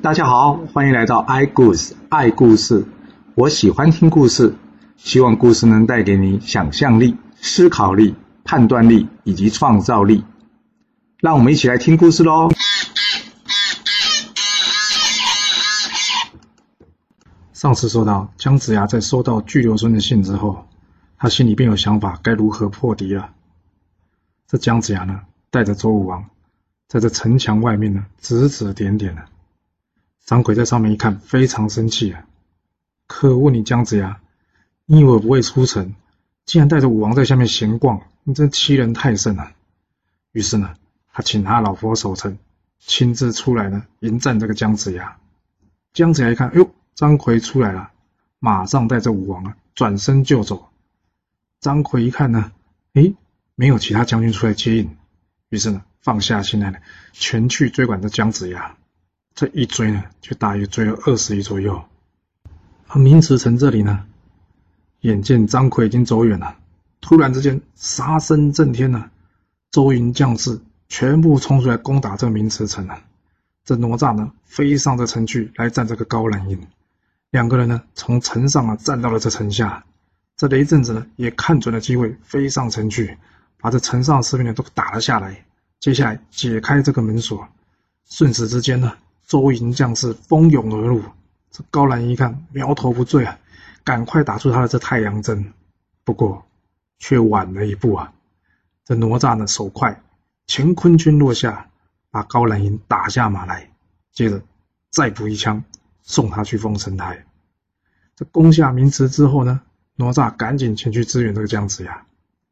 大家好，欢迎来到 i 故事爱故事。我喜欢听故事，希望故事能带给你想象力、思考力、判断力以及创造力。让我们一起来听故事喽。上次说到姜子牙在收到巨流孙的信之后，他心里便有想法，该如何破敌了。这姜子牙呢，带着周武王，在这城墙外面呢，指指点点的。张奎在上面一看，非常生气啊！可恶，你姜子牙，你以为我不会出城？竟然带着武王在下面闲逛，你真欺人太甚了！于是呢，他请他老婆守城，亲自出来呢迎战这个姜子牙。姜子牙一看，哎呦，张奎出来了，马上带着武王啊转身就走。张奎一看呢，诶，没有其他将军出来接应，于是呢放下心来呢，全去追赶着姜子牙。这一追呢，就大约追了二十里左右。而明池城这里呢，眼见张奎已经走远了，突然之间杀声震天呐，周营将士全部冲出来攻打这明池城了。这哪吒呢，飞上这城去来战这个高兰营。两个人呢，从城上啊站到了这城下。这雷震子呢，也看准了机会，飞上城去，把这城上士兵呢都打了下来。接下来解开这个门锁，瞬时之间呢。周营将士蜂拥而入，这高兰一看苗头不对啊，赶快打出他的这太阳针，不过却晚了一步啊！这哪吒呢手快，乾坤圈落下，把高兰英打下马来，接着再补一枪，送他去封神台。这攻下明池之后呢，哪吒赶紧前去支援这个姜子牙，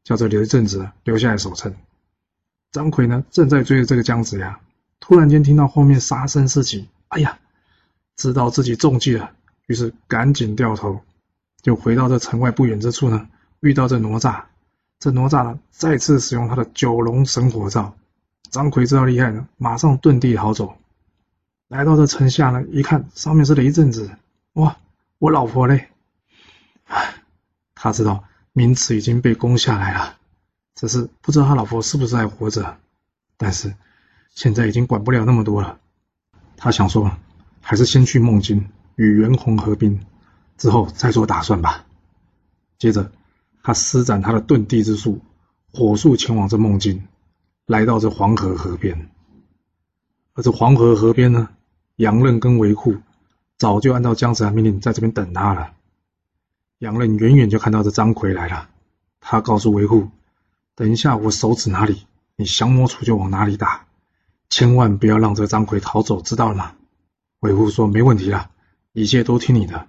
叫这刘正子留下来守城。张奎呢正在追着这个姜子牙。突然间听到后面杀声四起，哎呀，知道自己中计了，于是赶紧掉头，就回到这城外不远之处呢，遇到这哪吒。这哪吒呢，再次使用他的九龙神火罩。张奎知道厉害了，马上遁地逃走。来到这城下呢，一看上面是雷震子，哇，我老婆嘞！唉，他知道明池已经被攻下来了，只是不知道他老婆是不是还活着，但是。现在已经管不了那么多了，他想说，还是先去梦境与袁弘合兵，之后再做打算吧。接着，他施展他的遁地之术，火速前往这梦境，来到这黄河河边。而这黄河河边呢，杨任跟韦护早就按照姜子牙命令在这边等他了。杨任远远就看到这张奎来了，他告诉韦护：“等一下我手指哪里，你降魔杵就往哪里打。”千万不要让这张奎逃走，知道了吗？韦护说：“没问题了，一切都听你的。”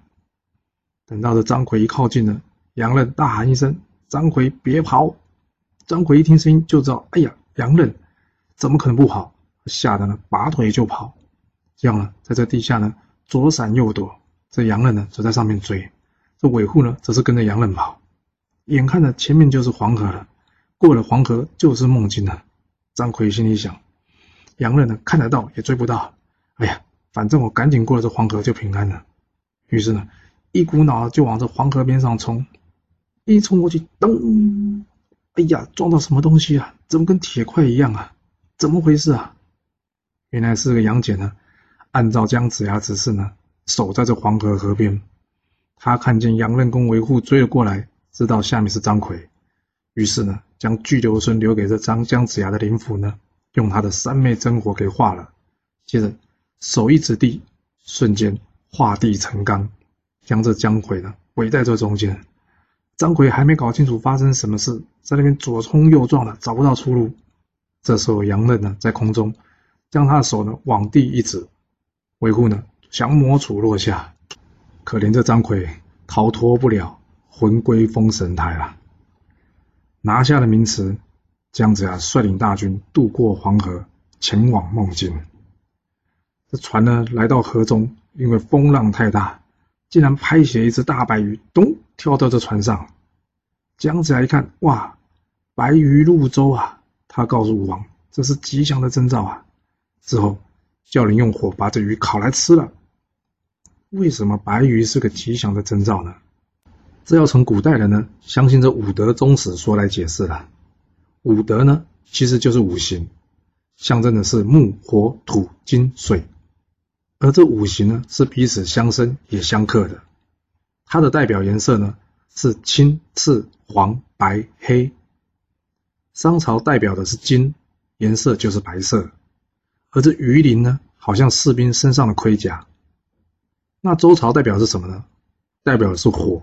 等到这张奎一靠近了，杨任大喊一声：“张奎，别跑！”张奎一听声音就知道：“哎呀，杨任怎么可能不跑？”吓得呢，拔腿就跑。这样呢，在这地下呢，左闪右躲。这杨任呢，则在上面追。这韦护呢，则是跟着杨任跑。眼看着前面就是黄河了，过了黄河就是梦境了。张奎心里想。杨任呢看得到也追不到，哎呀，反正我赶紧过了这黄河就平安了。于是呢，一股脑就往这黄河边上冲，一冲过去，噔，哎呀，撞到什么东西啊？怎么跟铁块一样啊？怎么回事啊？原来是个杨戬呢，按照姜子牙指示呢，守在这黄河河边。他看见杨任公维护追了过来，知道下面是张奎，于是呢，将巨留孙留给这张姜子牙的灵符呢。用他的三昧真火给化了，接着手一指地，瞬间化地成钢，将这姜奎呢围在这中间。张奎还没搞清楚发生什么事，在那边左冲右撞的，找不到出路。这时候杨任呢在空中将他的手呢往地一指，维护呢降魔杵落下。可怜这张奎逃脱不了，魂归封神台了，拿下了名词。姜子牙率领大军渡过黄河，前往孟津。这船呢，来到河中，因为风浪太大，竟然拍起了一只大白鱼，咚，跳到这船上。姜子牙一看，哇，白鱼入舟啊！他告诉武王，这是吉祥的征兆啊。之后叫人用火把这鱼烤来吃了。为什么白鱼是个吉祥的征兆呢？这要从古代人呢相信这五德宗史说来解释了。五德呢，其实就是五行，象征的是木、火、土、金、水。而这五行呢是彼此相生也相克的。它的代表颜色呢是青、赤、黄、白、黑。商朝代表的是金，颜色就是白色。而这鱼鳞呢，好像士兵身上的盔甲。那周朝代表是什么呢？代表的是火。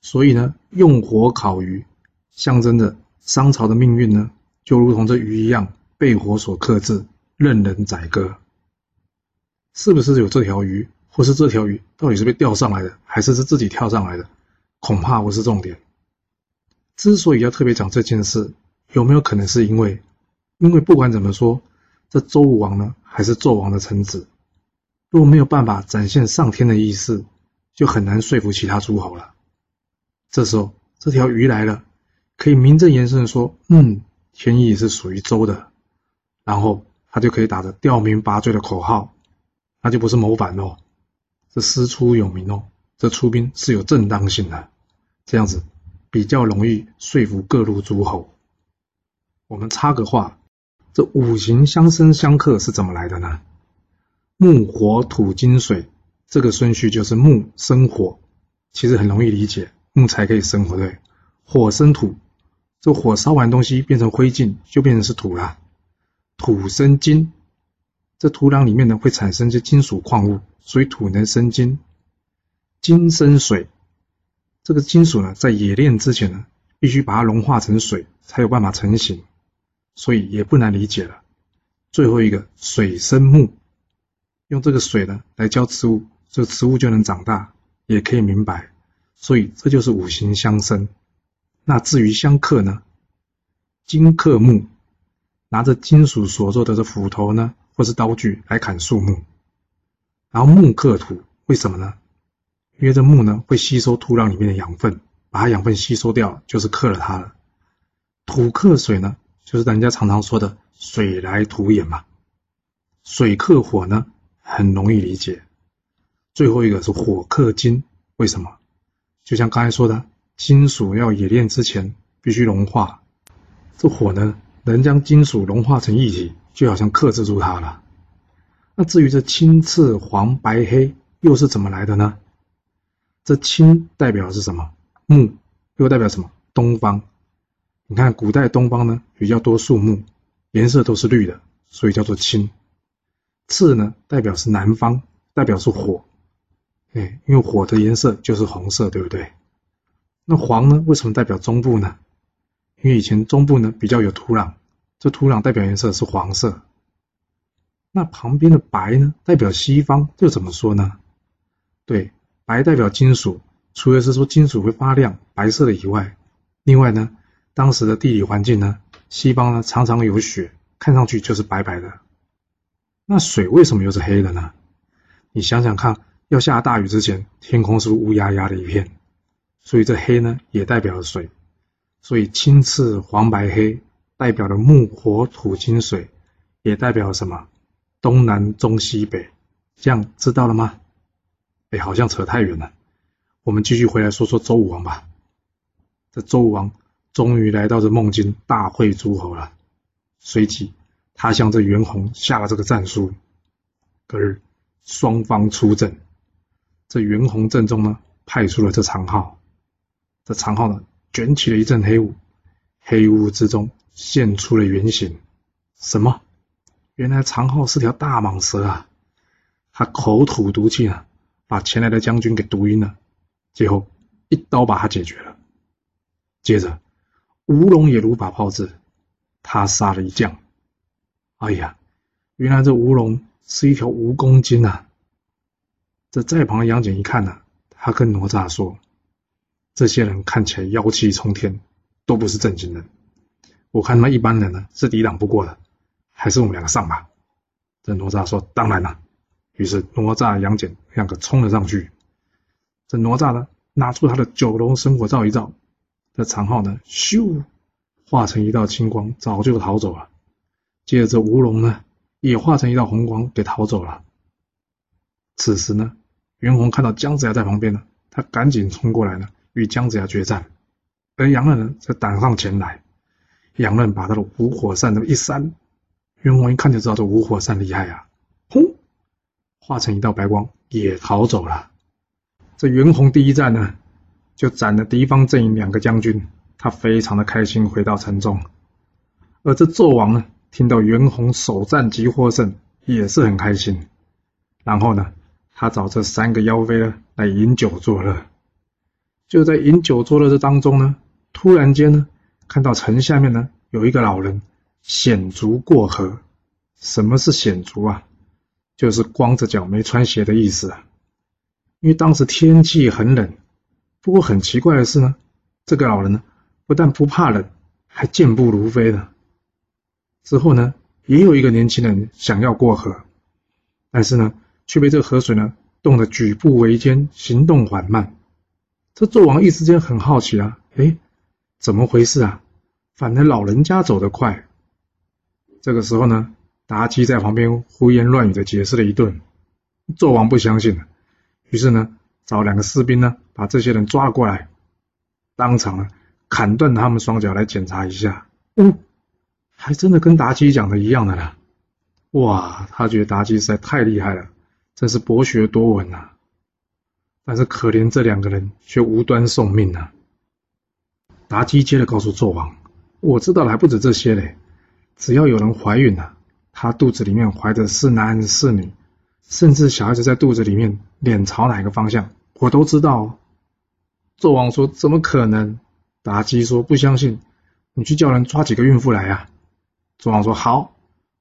所以呢，用火烤鱼，象征着商朝的命运呢，就如同这鱼一样，被火所克制，任人宰割。是不是有这条鱼，或是这条鱼到底是被钓上来的，还是是自己跳上来的？恐怕不是重点。之所以要特别讲这件事，有没有可能是因为，因为不管怎么说，这周武王呢，还是纣王的臣子，如果没有办法展现上天的意思，就很难说服其他诸侯了。这时候，这条鱼来了，可以名正言顺的说：“嗯，天意是属于周的。”然后他就可以打着吊民伐罪的口号，那就不是谋反喽，这师出有名哦，这出兵是有正当性的，这样子比较容易说服各路诸侯。我们插个话，这五行相生相克是怎么来的呢？木火土金水，这个顺序就是木生火，其实很容易理解。木材可以生火，对，火生土，这火烧完东西变成灰烬，就变成是土了。土生金，这土壤里面呢会产生些金属矿物，所以土能生金。金生水，这个金属呢在冶炼之前呢，必须把它融化成水，才有办法成型，所以也不难理解了。最后一个水生木，用这个水呢来浇植物，这个植物就能长大，也可以明白。所以这就是五行相生。那至于相克呢？金克木，拿着金属所做的这斧头呢，或是刀具来砍树木。然后木克土，为什么呢？因为这木呢会吸收土壤里面的养分，把它养分吸收掉，就是克了它了。土克水呢，就是人家常常说的水来土掩嘛。水克火呢，很容易理解。最后一个是火克金，为什么？就像刚才说的，金属要冶炼之前必须融化，这火呢能将金属融化成液体，就好像克制住它了。那至于这青、赤、黄、白、黑又是怎么来的呢？这青代表是什么？木，又代表什么？东方。你看古代东方呢比较多树木，颜色都是绿的，所以叫做青。赤呢代表是南方，代表是火。哎，因为火的颜色就是红色，对不对？那黄呢？为什么代表中部呢？因为以前中部呢比较有土壤，这土壤代表颜色是黄色。那旁边的白呢，代表西方，又怎么说呢？对，白代表金属，除了是说金属会发亮，白色的以外，另外呢，当时的地理环境呢，西方呢常常有雪，看上去就是白白的。那水为什么又是黑的呢？你想想看。要下大雨之前，天空是乌压压的一片，所以这黑呢也代表了水，所以青赤黄白黑代表了木火土金水，也代表了什么？东南中西北，这样知道了吗？哎，好像扯太远了，我们继续回来说说周武王吧。这周武王终于来到这孟津大会诸侯了，随即他向这袁弘下了这个战书，隔日双方出阵。这袁弘阵中呢，派出了这长号，这长号呢，卷起了一阵黑雾，黑雾之中现出了原形。什么？原来长号是条大蟒蛇啊！他口吐毒气啊，把前来的将军给毒晕了，最后一刀把他解决了。接着，吴龙也如法炮制，他杀了一将。哎呀，原来这吴龙是一条蜈蚣精啊！这在旁的杨戬一看呢，他跟哪吒说：“这些人看起来妖气冲天，都不是正经人。我看他们一般人呢是抵挡不过的，还是我们两个上吧。”这哪吒说：“当然了。”于是哪吒、杨戬两个冲了上去。这哪吒呢，拿出他的九龙神火照一照，这长号呢，咻，化成一道青光，早就逃走了。接着这吴龙呢，也化成一道红光，给逃走了。此时呢。袁弘看到姜子牙在旁边呢，他赶紧冲过来呢，与姜子牙决战。而杨任呢，则赶上前来。杨任把他的五火扇的一扇，袁弘一看就知道这五火扇厉害啊！轰，化成一道白光也逃走了。这袁弘第一战呢，就斩了敌方阵营两个将军，他非常的开心，回到城中。而这纣王呢，听到袁弘首战即获胜，也是很开心。然后呢，他找这三个妖妃呢来饮酒作乐。就在饮酒作乐的当中呢，突然间呢，看到城下面呢有一个老人险足过河。什么是险足啊？就是光着脚没穿鞋的意思啊。因为当时天气很冷，不过很奇怪的是呢，这个老人呢不但不怕冷，还健步如飞的。之后呢，也有一个年轻人想要过河，但是呢，却被这个河水呢冻得举步维艰，行动缓慢。这纣王一时间很好奇啊，哎，怎么回事啊？反正老人家走得快。这个时候呢，妲己在旁边胡言乱语的解释了一顿，纣王不相信，于是呢，找两个士兵呢，把这些人抓过来，当场呢砍断他们双脚来检查一下。嗯。还真的跟妲己讲的一样的啦！哇，他觉得妲己实在太厉害了，真是博学多闻呐。但是可怜这两个人却无端送命啊！妲己接着告诉纣王：“我知道的还不止这些嘞，只要有人怀孕了，她肚子里面怀的是男是女，甚至小孩子在肚子里面脸朝哪个方向，我都知道。”纣王说：“怎么可能？”妲己说：“不相信，你去叫人抓几个孕妇来呀！”纣王说：“好，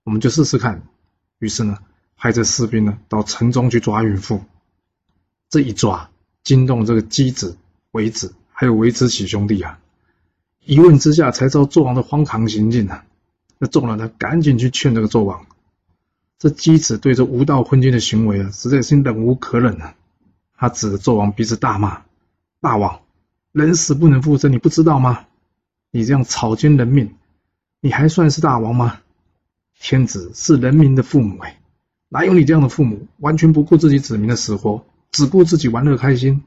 我们就试试看。”于是呢，派这士兵呢到城中去抓孕妇。这一抓，惊动这个姬子、韦子，还有韦子喜兄弟啊！一问之下，才知道纣王的荒唐行径啊！那众人呢，赶紧去劝这个纣王。这姬子对这无道昏君的行为啊，实在是忍无可忍啊！他指着纣王鼻子大骂：“大王，人死不能复生，你不知道吗？你这样草菅人命！”你还算是大王吗？天子是人民的父母哎，哪有你这样的父母，完全不顾自己子民的死活，只顾自己玩乐开心？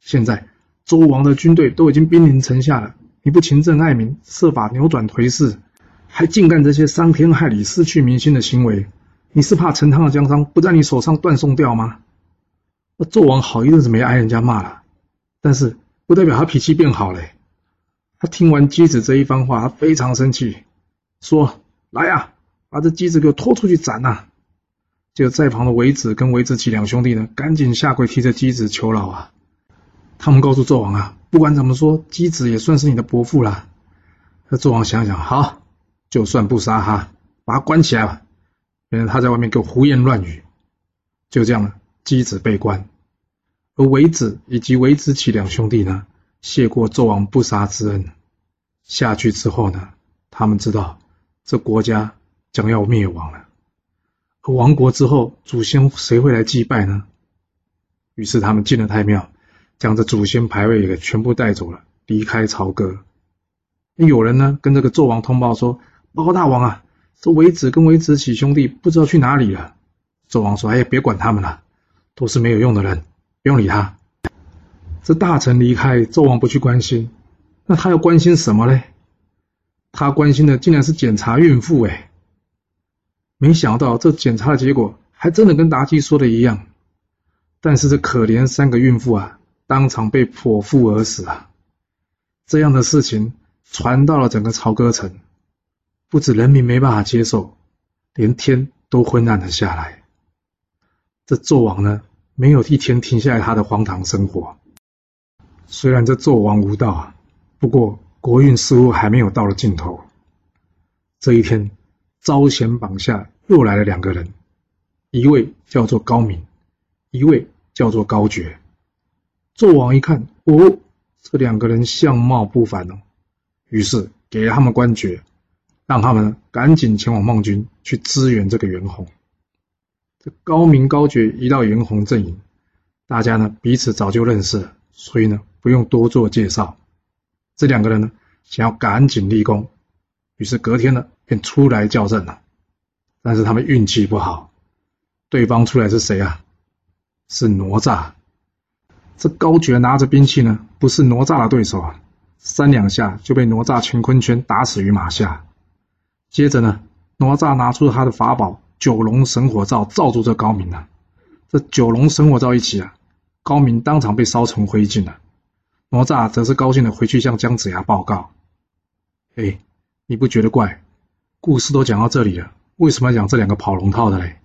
现在周王的军队都已经兵临城下了，你不勤政爱民，设法扭转颓势，还净干这些伤天害理、失去民心的行为，你是怕陈汤的江山不在你手上断送掉吗？那纣王好一阵子没挨人家骂了，但是不代表他脾气变好了。他听完姬子这一番话，他非常生气，说：“来呀，把这姬子给我拖出去斩呐！”就在旁的韦子跟韦子启两兄弟呢，赶紧下跪替这姬子求饶啊！他们告诉纣王啊，不管怎么说，姬子也算是你的伯父了。那纣王想想，好，就算不杀他，把他关起来吧，免得他在外面给我胡言乱语。就这样了，姬子被关，而韦子以及韦子启两兄弟呢？谢过纣王不杀之恩，下去之后呢，他们知道这国家将要灭亡了。亡国之后，祖先谁会来祭拜呢？于是他们进了太庙，将这祖先牌位给全部带走了，离开朝歌。有人呢跟这个纣王通报说：“报告大王啊，这韦子跟韦子启兄弟不知道去哪里了。”纣王说：“哎呀，别管他们了，都是没有用的人，不用理他。”这大臣离开，纣王不去关心，那他要关心什么嘞？他关心的竟然是检查孕妇，哎，没想到这检查的结果还真的跟妲己说的一样。但是这可怜三个孕妇啊，当场被剖腹而死啊！这样的事情传到了整个朝歌城，不止人民没办法接受，连天都昏暗了下来。这纣王呢，没有一天停下来他的荒唐生活。虽然这纣王无道啊，不过国运似乎还没有到了尽头。这一天，招贤榜下又来了两个人，一位叫做高明，一位叫做高觉。纣王一看，哦，这两个人相貌不凡哦，于是给了他们官爵，让他们赶紧前往孟军去支援这个袁弘。这高明高觉一到袁弘阵营，大家呢彼此早就认识了，所以呢。不用多做介绍，这两个人呢，想要赶紧立功，于是隔天呢便出来叫阵了。但是他们运气不好，对方出来是谁啊？是哪吒。这高觉拿着兵器呢，不是哪吒的对手啊，三两下就被哪吒乾坤圈打死于马下。接着呢，哪吒拿出他的法宝九龙神火罩罩住这高明啊，这九龙神火罩一起啊，高明当场被烧成灰烬了。哪吒则是高兴的回去向姜子牙报告：“哎，你不觉得怪？故事都讲到这里了，为什么要讲这两个跑龙套的嘞？”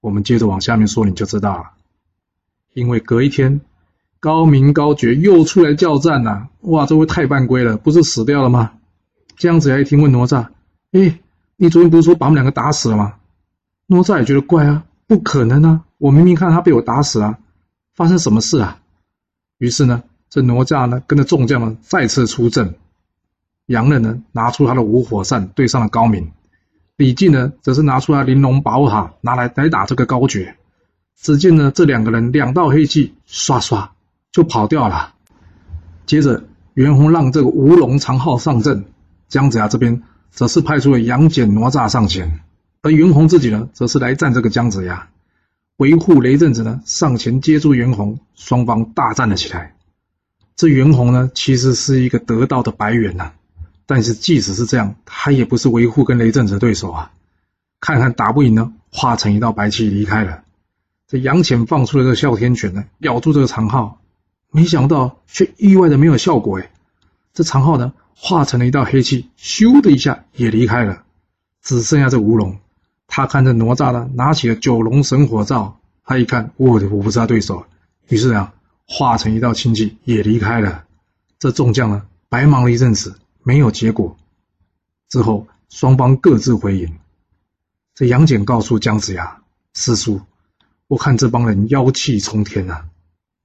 我们接着往下面说，你就知道了。因为隔一天，高明高觉又出来叫战呐！哇，这位太犯规了，不是死掉了吗？姜子牙一听，问哪吒：“哎，你昨天不是说把我们两个打死了吗？”哪吒也觉得怪啊，不可能啊！我明明看他被我打死了，发生什么事啊？于是呢，这哪吒呢，跟着众将们再次出阵。杨任呢，拿出他的五火扇对上了高明；李靖呢，则是拿出他玲珑宝塔，拿来来打这个高觉。只见呢，这两个人两道黑气唰唰就跑掉了。接着，袁弘让这个吴龙、长号上阵，姜子牙这边则是派出了杨戬、哪吒上前，而袁弘自己呢，则是来战这个姜子牙。维护雷震子呢上前接住袁弘，双方大战了起来。这袁弘呢，其实是一个得道的白猿呐，但是即使是这样，他也不是维护跟雷震子的对手啊。看看打不赢呢，化成一道白气离开了。这杨戬放出了这个哮天犬呢，咬住这个长号，没想到却意外的没有效果哎。这长号呢，化成了一道黑气，咻的一下也离开了，只剩下这吴龙。他看着哪吒呢，拿起了九龙神火罩。他一看，我我不是他对手，于是啊，化成一道清气也离开了。这众将呢，白忙了一阵子，没有结果。之后双方各自回营。这杨戬告诉姜子牙：“师叔，我看这帮人妖气冲天啊！”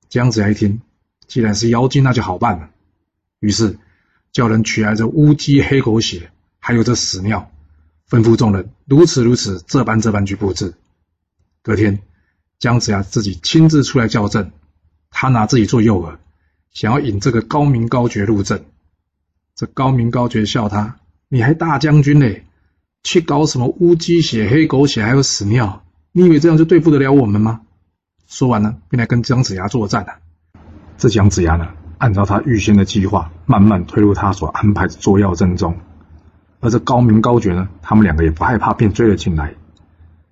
姜子牙一听，既然是妖精，那就好办了。于是叫人取来这乌鸡、黑狗血，还有这屎尿。吩咐众人如此如此，这般这般去布置。隔天，姜子牙自己亲自出来叫阵，他拿自己做诱饵，想要引这个高明高觉入阵。这高明高觉笑他：“你还大将军嘞，去搞什么乌鸡血、黑狗血，还有屎尿？你以为这样就对付得了我们吗？”说完了，便来跟姜子牙作战了。这姜子牙呢，按照他预先的计划，慢慢推入他所安排的捉妖阵中。而这高明高觉呢，他们两个也不害怕，便追了进来。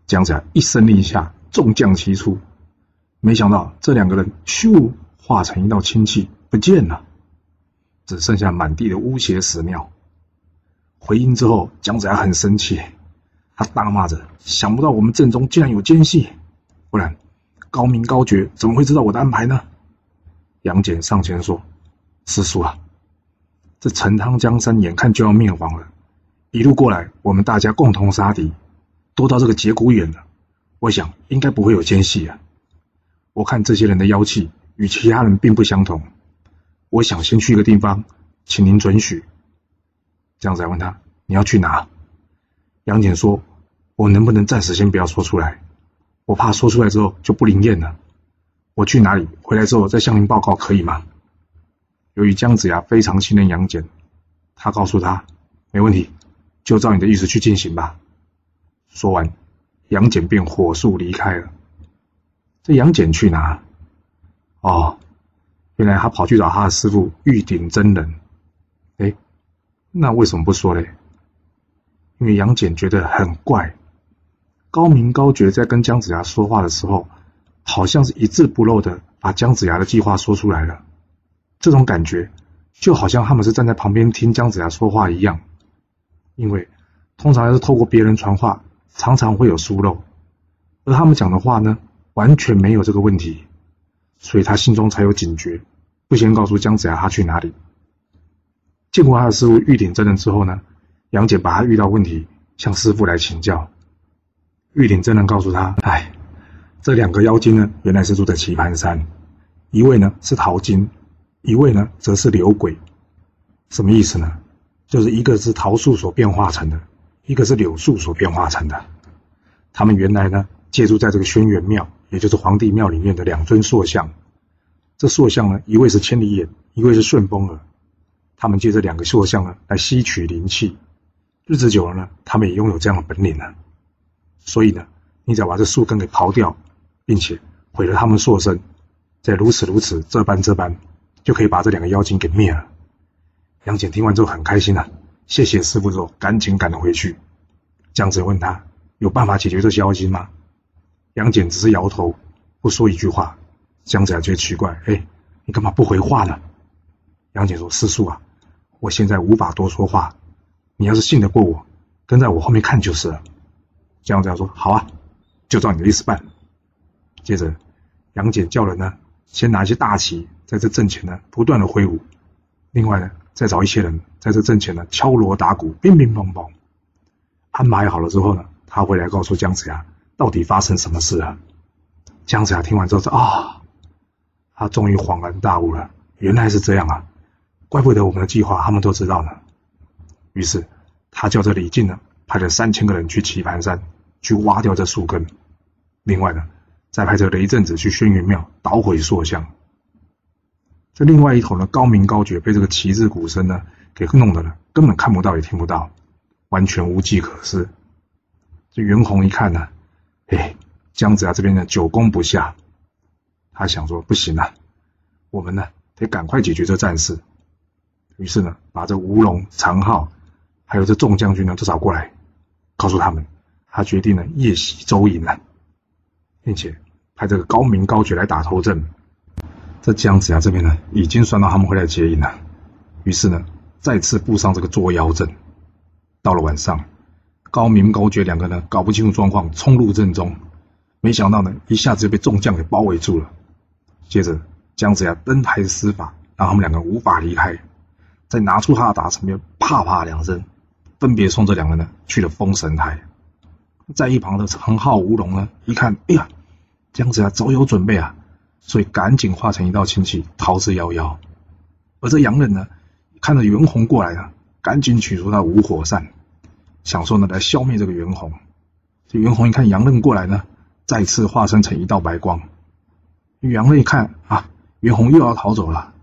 姜子牙一声令下，众将齐出。没想到这两个人咻化成一道清气不见了，只剩下满地的污血屎尿。回应之后，姜子牙很生气，他大骂着：“想不到我们阵中竟然有奸细，不然高明高觉怎么会知道我的安排呢？”杨戬上前说：“师叔啊，这陈汤江山眼看就要灭亡了。”一路过来，我们大家共同杀敌，都到这个节骨眼了。我想应该不会有奸细啊。我看这些人的妖气与其他人并不相同。我想先去一个地方，请您准许。这样子问他，你要去哪？杨戬说：“我能不能暂时先不要说出来？我怕说出来之后就不灵验了。我去哪里，回来之后再向您报告，可以吗？”由于姜子牙非常信任杨戬，他告诉他：“没问题。”就照你的意思去进行吧。说完，杨戬便火速离开了。这杨戬去哪？哦，原来他跑去找他的师傅玉鼎真人。哎，那为什么不说嘞？因为杨戬觉得很怪。高明高觉在跟姜子牙说话的时候，好像是一字不漏的把姜子牙的计划说出来了。这种感觉，就好像他们是站在旁边听姜子牙说话一样。因为通常是透过别人传话，常常会有疏漏，而他们讲的话呢，完全没有这个问题，所以他心中才有警觉，不先告诉姜子牙他去哪里。见过他的师傅玉鼎真人之后呢，杨戬把他遇到问题向师傅来请教。玉鼎真人告诉他：“哎，这两个妖精呢，原来是住在棋盘山，一位呢是桃精，一位呢则是柳鬼，什么意思呢？”就是一个是桃树所变化成的，一个是柳树所变化成的。他们原来呢，借住在这个轩辕庙，也就是皇帝庙里面的两尊塑像。这塑像呢，一位是千里眼，一位是顺风耳。他们借这两个塑像呢，来吸取灵气。日子久了呢，他们也拥有这样的本领了。所以呢，你只要把这树根给刨掉，并且毁了他们塑身，再如此如此这般这般，就可以把这两个妖精给灭了。杨戬听完之后很开心啊，谢谢师傅之后，赶紧赶了回去。姜子问他有办法解决这些妖精吗？杨戬只是摇头，不说一句话。姜子牙觉得奇怪，哎，你干嘛不回话呢？杨戬说：“师叔啊，我现在无法多说话，你要是信得过我，跟在我后面看就是了。”姜子牙说：“好啊，就照你的意思办。”接着，杨戬叫人呢，先拿一些大旗在这阵前呢不断的挥舞，另外呢，再找一些人在这阵前呢敲锣打鼓，乒乒乓乓。安排好了之后呢，他回来告诉姜子牙，到底发生什么事了。姜子牙听完之后说：“啊。”他终于恍然大悟了，原来是这样啊！怪不得我们的计划他们都知道呢。于是他叫这李靖呢，派了三千个人去棋盘山去挖掉这树根，另外呢，再派这雷震子去轩辕庙捣毁塑像。这另外一头呢，高明高觉被这个旗帜鼓声呢给弄得呢，根本看不到也听不到，完全无计可施。这袁弘一看呢，哎，姜子牙这边呢久攻不下。他想说不行啊，我们呢得赶快解决这战事。于是呢，把这吴龙、常浩，还有这众将军呢都找过来，告诉他们，他决定呢夜袭周营了，并且派这个高明高举来打头阵。这姜子牙这边呢已经算到他们会来接应了，于是呢再次布上这个捉妖阵。到了晚上，高明高觉两个呢搞不清楚状况，冲入阵中，没想到呢一下子就被众将给包围住了。接着，姜子牙登台施法，让他们两个无法离开。再拿出他的打神鞭，啪啪两声，分别送这两个人呢去了封神台。在一旁的长浩、吴龙呢，一看，哎呀，姜子牙早有准备啊，所以赶紧化成一道清气逃之夭夭。而这杨忍呢，看着袁弘过来了，赶紧取出他五火扇，想说呢来消灭这个袁弘。这袁弘一看杨任过来呢，再次化身成一道白光。杨乐一看啊，袁弘又要逃走了，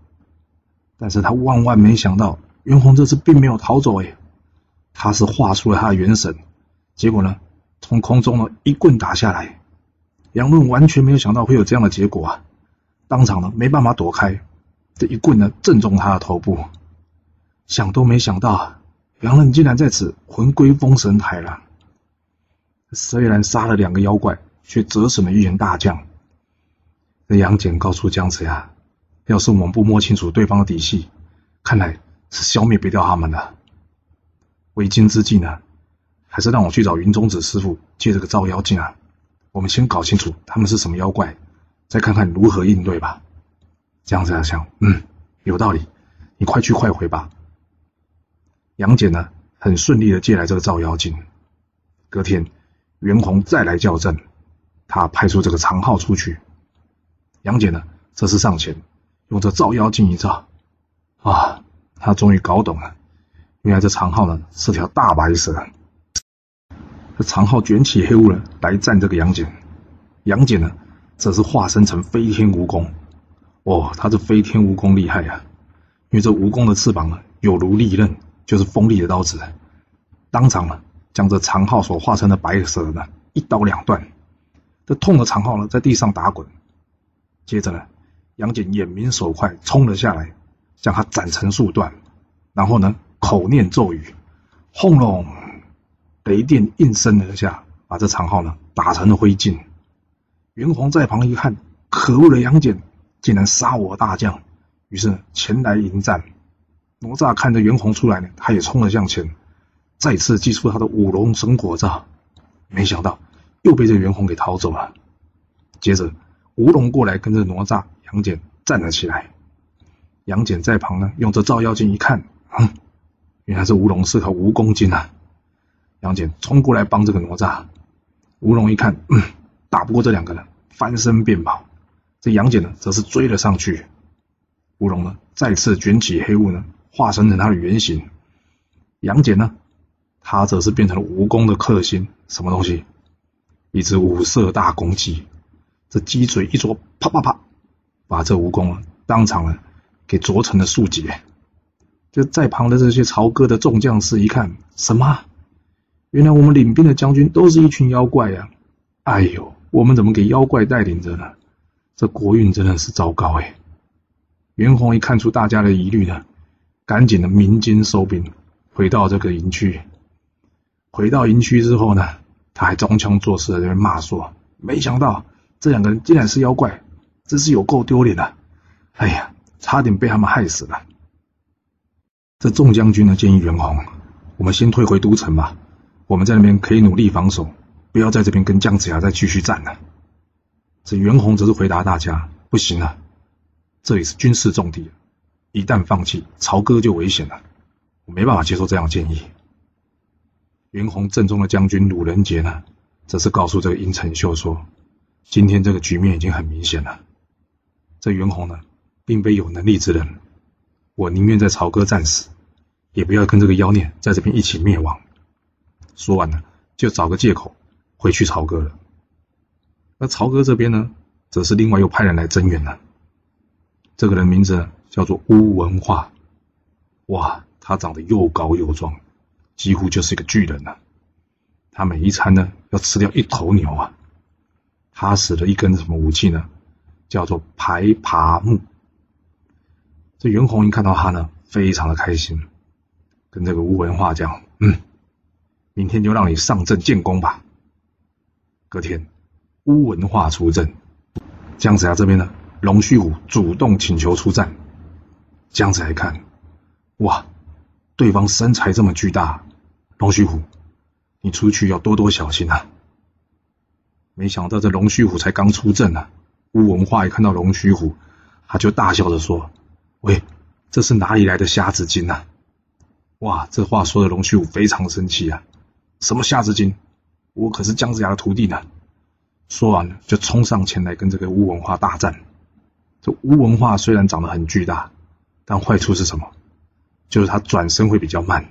但是他万万没想到，袁弘这次并没有逃走哎，他是画出了他的元神，结果呢，从空中呢一棍打下来，杨论完全没有想到会有这样的结果啊，当场呢没办法躲开，这一棍呢正中他的头部，想都没想到，杨任竟然在此魂归封神台了，虽然杀了两个妖怪，却折损了一员大将。这杨戬告诉姜子牙：“要是我们不摸清楚对方的底细，看来是消灭不掉他们的。为今之计呢，还是让我去找云中子师傅借这个照妖镜啊。我们先搞清楚他们是什么妖怪，再看看如何应对吧。”姜子牙想：“嗯，有道理，你快去快回吧。”杨戬呢，很顺利的借来这个照妖镜。隔天，袁弘再来叫阵，他派出这个长浩出去。杨戬呢，这次上前，用这照妖镜一照，啊，他终于搞懂了，原来这长浩呢是条大白蛇。这长号卷起黑雾呢，来战这个杨戬。杨戬呢，则是化身成飞天蜈蚣。哦，他这飞天蜈蚣厉害呀，因为这蜈蚣的翅膀呢，有如利刃，就是锋利的刀子，当场呢，将这长浩所化成的白蛇呢，一刀两断。这痛的长浩呢，在地上打滚。接着呢，杨戬眼明手快，冲了下来，将他斩成数段，然后呢，口念咒语，轰隆，雷电应声而下，把这长号呢打成了灰烬。袁弘在旁一看，可恶的杨戬竟然杀我大将，于是前来迎战。哪吒看着袁弘出来呢，他也冲了向前，再次祭出他的五龙神火罩，没想到又被这袁弘给逃走了。接着。吴龙过来跟着哪吒、杨戬站了起来。杨戬在旁呢，用这照妖镜一看，哼，原来是吴龙是条蜈蚣精啊！杨戬冲过来帮这个哪吒。吴龙一看，嗯，打不过这两个人，翻身便跑。这杨戬呢，则是追了上去。吴龙呢，再次卷起黑雾呢，化身成他的原型。杨戬呢，他则是变成了蜈蚣的克星，什么东西？一只五色大公鸡。这鸡嘴一啄，啪啪啪，把这蜈蚣啊当场呢给啄成了数节。就在旁的这些朝歌的众将士一看，什么？原来我们领兵的将军都是一群妖怪呀！哎呦，我们怎么给妖怪带领着呢？这国运真的是糟糕哎！袁弘一看出大家的疑虑呢，赶紧的鸣金收兵，回到这个营区。回到营区之后呢，他还装腔作势的在那骂说。没想到这两个人竟然是妖怪，真是有够丢脸的！哎呀，差点被他们害死了。这众将军呢建议袁弘，我们先退回都城吧，我们在那边可以努力防守，不要在这边跟姜子牙再继续战了。这袁弘则是回答大家：不行了，这里是军事重地，一旦放弃，朝歌就危险了，我没办法接受这样的建议。袁弘正中的将军鲁仁杰呢，则是告诉这个殷承秀说：“今天这个局面已经很明显了，这袁弘呢，并非有能力之人，我宁愿在朝歌战死，也不要跟这个妖孽在这边一起灭亡。”说完呢，就找个借口回去朝歌了。而朝歌这边呢，则是另外又派人来增援了。这个人名字叫做乌文化，哇，他长得又高又壮。几乎就是一个巨人了。他每一餐呢要吃掉一头牛啊。他使了一根什么武器呢？叫做排爬木。这袁弘一看到他呢，非常的开心，跟这个乌文化讲：“嗯，明天就让你上阵建功吧。”隔天，乌文化出阵。姜子牙这边呢，龙须虎主动请求出战。这样子来看，哇！对方身材这么巨大，龙须虎，你出去要多多小心啊！没想到这龙须虎才刚出阵啊，乌文化一看到龙须虎，他就大笑着说：“喂，这是哪里来的瞎子精啊？”哇，这话说的龙须虎非常生气啊！什么瞎子精？我可是姜子牙的徒弟呢！说完就冲上前来跟这个乌文化大战。这乌文化虽然长得很巨大，但坏处是什么？就是他转身会比较慢，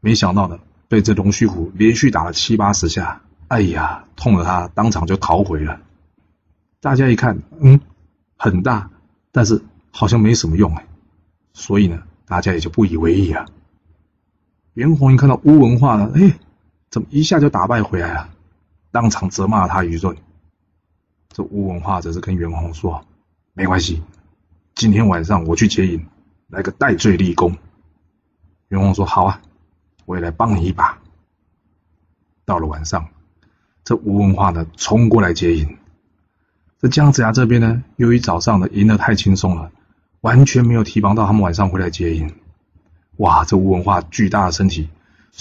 没想到呢，被这龙须虎连续打了七八十下，哎呀，痛的他当场就逃回了。大家一看，嗯，很大，但是好像没什么用哎，所以呢，大家也就不以为意啊。袁弘一看到乌文化呢，哎，怎么一下就打败回来了？当场责骂他愚钝。这乌文化则是跟袁弘说：“没关系，今天晚上我去接引，来个戴罪立功。”袁弘说：“好啊，我也来帮你一把。”到了晚上，这吴文化呢冲过来接应。这姜子牙这边呢，由于早上呢赢得太轻松了，完全没有提防到他们晚上回来接应。哇！这吴文化巨大的身体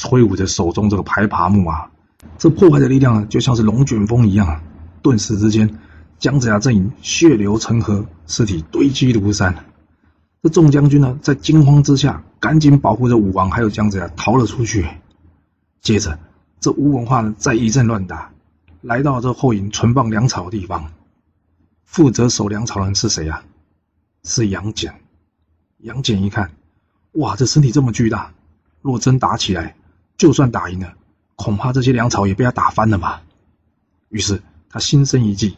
挥舞着手中这个排爬木啊，这破坏的力量就像是龙卷风一样，顿时之间，姜子牙阵营血流成河，尸体堆积如山。这众将军呢，在惊慌之下，赶紧保护着武王还有姜子牙逃了出去。接着，这吴文化呢，再一阵乱打，来到这后营存放粮草的地方。负责守粮草的人是谁啊？是杨戬。杨戬一看，哇，这身体这么巨大，若真打起来，就算打赢了，恐怕这些粮草也被他打翻了吧。于是他心生一计，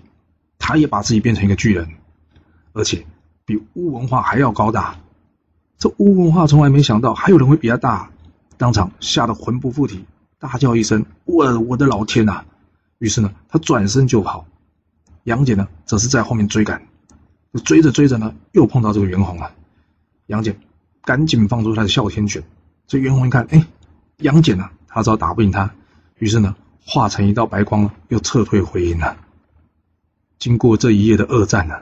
他也把自己变成一个巨人，而且。比乌文化还要高大，这乌文化从来没想到还有人会比他大，当场吓得魂不附体，大叫一声：“我我的老天呐！”于是呢，他转身就跑。杨戬呢，则是在后面追赶，追着追着呢，又碰到这个袁弘了。杨戬赶紧放出他的哮天犬，这袁弘一看，哎，杨戬呢，他知道打不赢他，于是呢，化成一道白光，又撤退回营了。经过这一夜的恶战呢。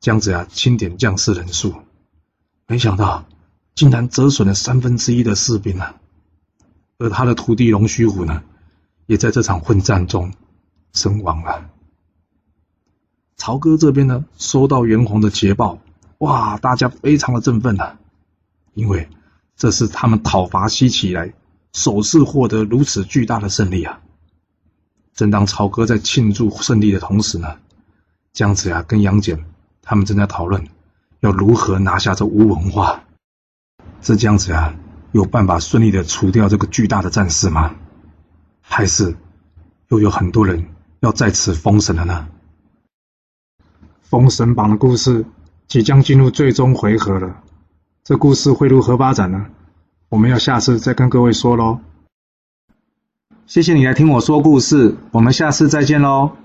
姜子牙清点将士人数，没想到竟然折损了三分之一的士兵啊！而他的徒弟龙须虎呢，也在这场混战中身亡了。曹哥这边呢，收到袁弘的捷报，哇，大家非常的振奋啊，因为这是他们讨伐西岐以来首次获得如此巨大的胜利啊！正当曹哥在庆祝胜利的同时呢，姜子牙跟杨戬。他们正在讨论要如何拿下这吴文化，是这姜子牙？有办法顺利的除掉这个巨大的战士吗？还是又有很多人要在此封神了呢？封神榜的故事即将进入最终回合了，这故事会如何发展呢？我们要下次再跟各位说喽。谢谢你来听我说故事，我们下次再见喽。